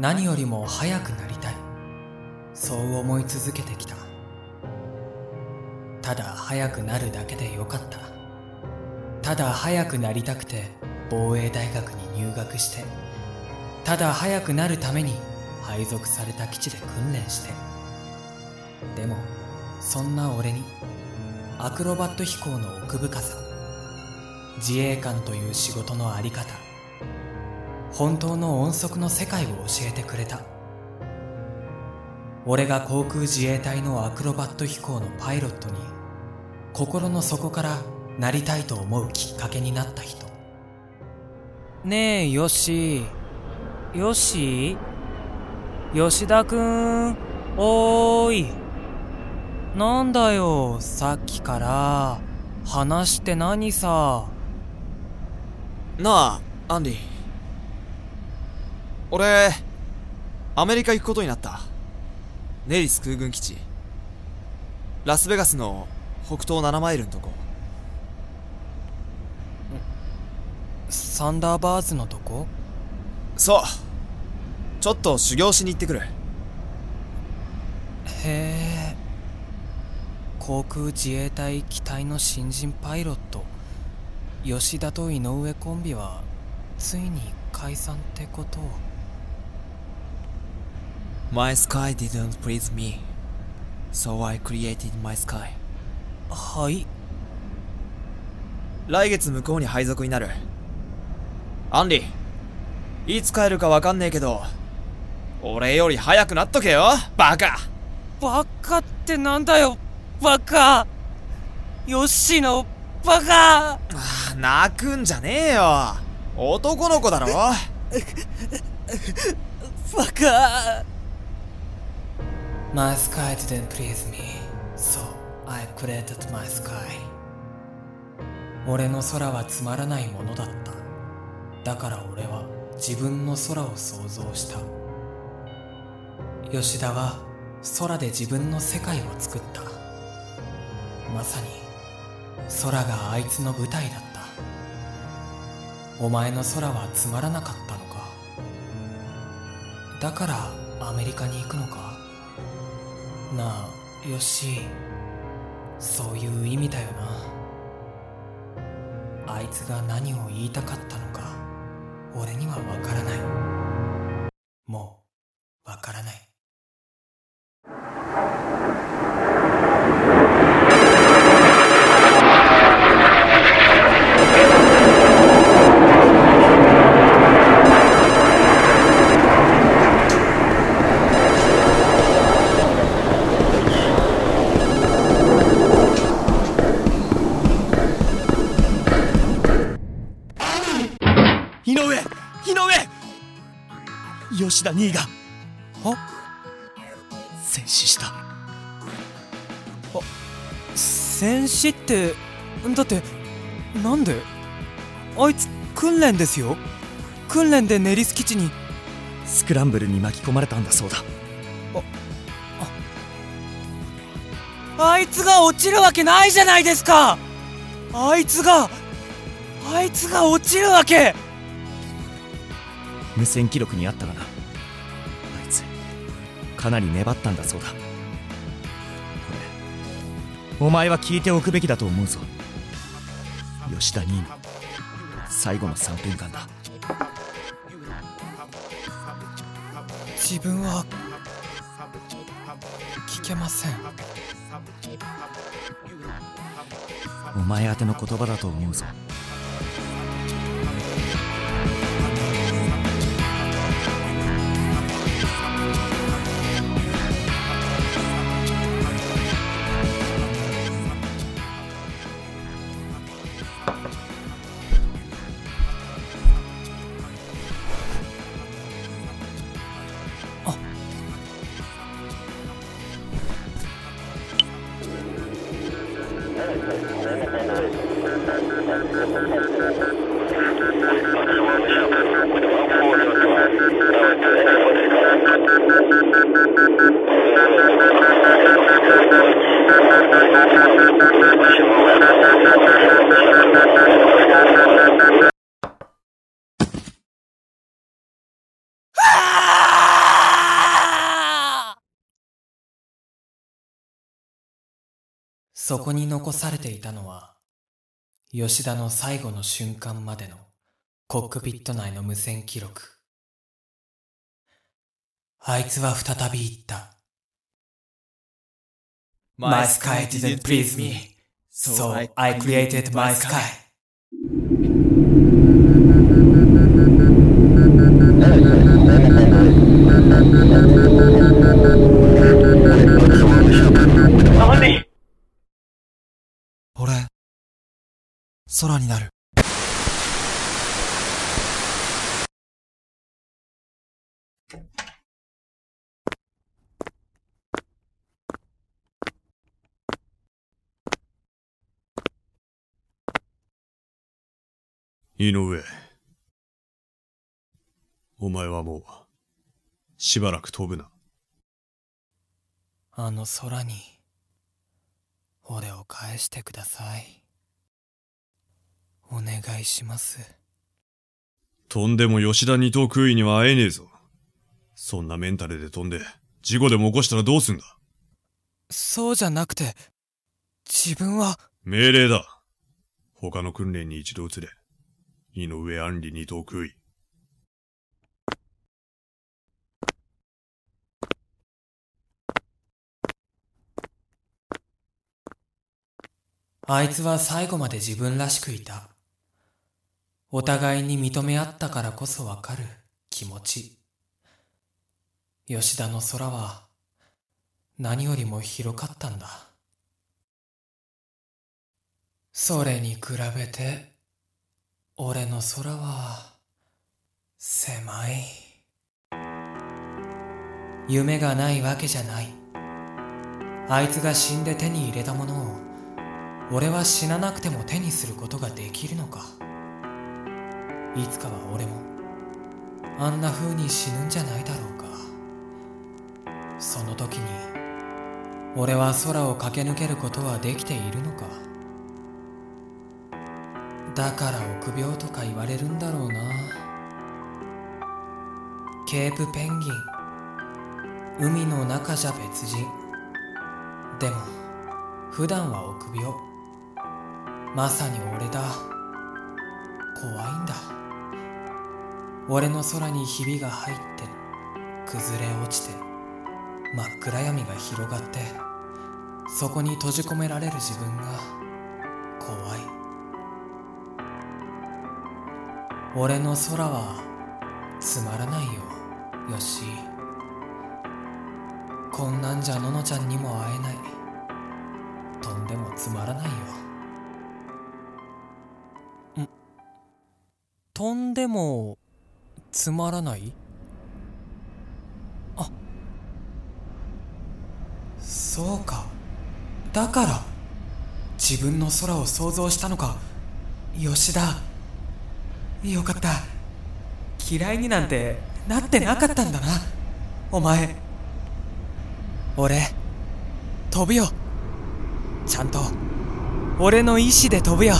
何よりも速くなりたい。そう思い続けてきた。ただ速くなるだけでよかった。ただ速くなりたくて防衛大学に入学してただ速くなるために配属された基地で訓練して。でもそんな俺にアクロバット飛行の奥深さ自衛官という仕事のあり方本当の音速の世界を教えてくれた。俺が航空自衛隊のアクロバット飛行のパイロットに心の底からなりたいと思うきっかけになった人。ねえヨシ。ヨシ？吉田くん。おーい。なんだよさっきから。話して何さ？なあアンディ俺アメリカ行くことになった。ネリス空軍基地。ラスベガスの北東7マイルのとこ。サンダーバーズのとこ？そう。ちょっと修行しに行ってくる。へえ。航空自衛隊機体の新人パイロット。吉田と井上コンビはついに解散ってことを My sky didn't please me So I created my sky. はい。来月向こうに配属になる。アンリいつ帰るかわかんねえけど俺より早くなっとけよ。バカ。バカってなんだよ。バカ。ヨッシーのバカ。あ泣くんじゃねえよ。男の子だろ。バカ My sky didn't please me. So I created my sky 俺の空はつまらないものだった。だから俺は自分の空を想像した。吉田は空で自分の世界を作った。まさに空があいつの舞台だった。お前の空はつまらなかったのか。だからアメリカに行くのか。なあよし。そういう意味だよな。あいつが何を言いたかったのか俺にはわからない。もうわからない。吉田兄があ戦死した。戦死ってだってなんであいつ訓練ですよ。訓練でネリス基地にスクランブルに巻き込まれたんだそうだ。あいつが落ちるわけないじゃないですか。あいつがあいつが落ちるわけ。無線記録にあったがなかなり粘ったんだそうだ。これお前は聞いておくべきだと思うぞ。吉田兄の最後の3分間だ。自分は聞けません。お前宛ての言葉だと思うぞそこに残されていたのは、吉田の最後の瞬間までのコックピット内の無線記録。あいつは再び言った。My sky didn't please me, so I created my sky. 空になる。井上。お前はもう、しばらく飛ぶな。あの空に、俺を返してください。お願いします。飛んでも吉田二等空尉には会えねえぞ。そんなメンタルで飛んで、事故でも起こしたらどうすんだ？そうじゃなくて、自分は。命令だ。他の訓練に一度移れ。井上安里二等空尉。あいつは最後まで自分らしくいた。お互いに認め合ったからこそわかる気持ち。吉田の空は何よりも広かったんだ。それに比べて俺の空は狭い夢がないわけじゃないあいつが死んで手に入れたものを俺は死ななくても手にすることができるのかいつかは俺もあんな風に死ぬんじゃないだろうか。その時に俺は空を駆け抜けることはできているのか。だから臆病とか言われるんだろうな。ケープペンギン海の中じゃ別人。でも普段は臆病。まさに俺だ。怖いんだ。俺の空にひびが入って崩れ落ちて真っ暗闇が広がってそこに閉じ込められる自分が怖い。俺の空はつまらないよよしこんなんじゃののちゃんにも会えない。とんでもつまらないよ。ん？とんでもつまらない？あ。そうか。だから自分の空を想像したのか。吉田。よかった。嫌いになんてなってなかったんだな。お前。俺。飛ぶよ。ちゃんと。俺の意志で飛ぶよ。